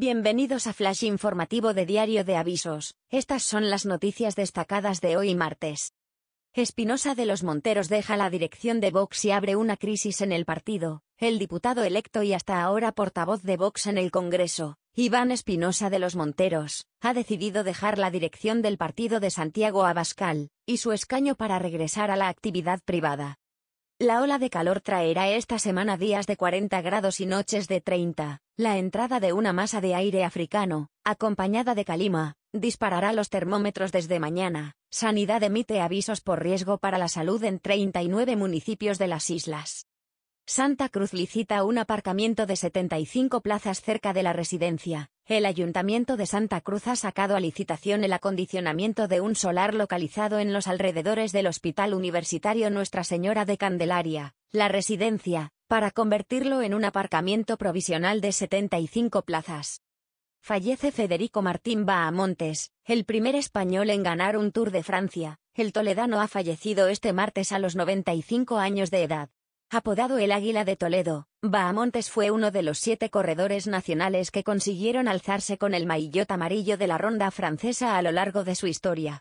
Bienvenidos a Flash Informativo de Diario de Avisos. Estas son las noticias destacadas de hoy martes. Espinosa de los Monteros deja la dirección de Vox y abre una crisis en el partido. El diputado electo y hasta ahora portavoz de Vox en el Congreso, Iván Espinosa de los Monteros, ha decidido dejar la dirección del partido de Santiago Abascal, y su escaño para regresar a la actividad privada. La ola de calor traerá esta semana días de 40 grados y noches de 30. La entrada de una masa de aire africano, acompañada de calima, disparará los termómetros desde mañana. Sanidad emite avisos por riesgo para la salud en 39 municipios de las islas. Santa Cruz licita un aparcamiento de 75 plazas cerca de la residencia. El Ayuntamiento de Santa Cruz ha sacado a licitación el acondicionamiento de un solar localizado en los alrededores del Hospital Universitario Nuestra Señora de Candelaria, la residencia, para convertirlo en un aparcamiento provisional de 75 plazas. Fallece Federico Martín Bahamontes, el primer español en ganar un Tour de Francia. El toledano ha fallecido este martes a los 95 años de edad. Apodado el Águila de Toledo, Bahamontes fue uno de los siete corredores nacionales que consiguieron alzarse con el maillot amarillo de la ronda francesa a lo largo de su historia.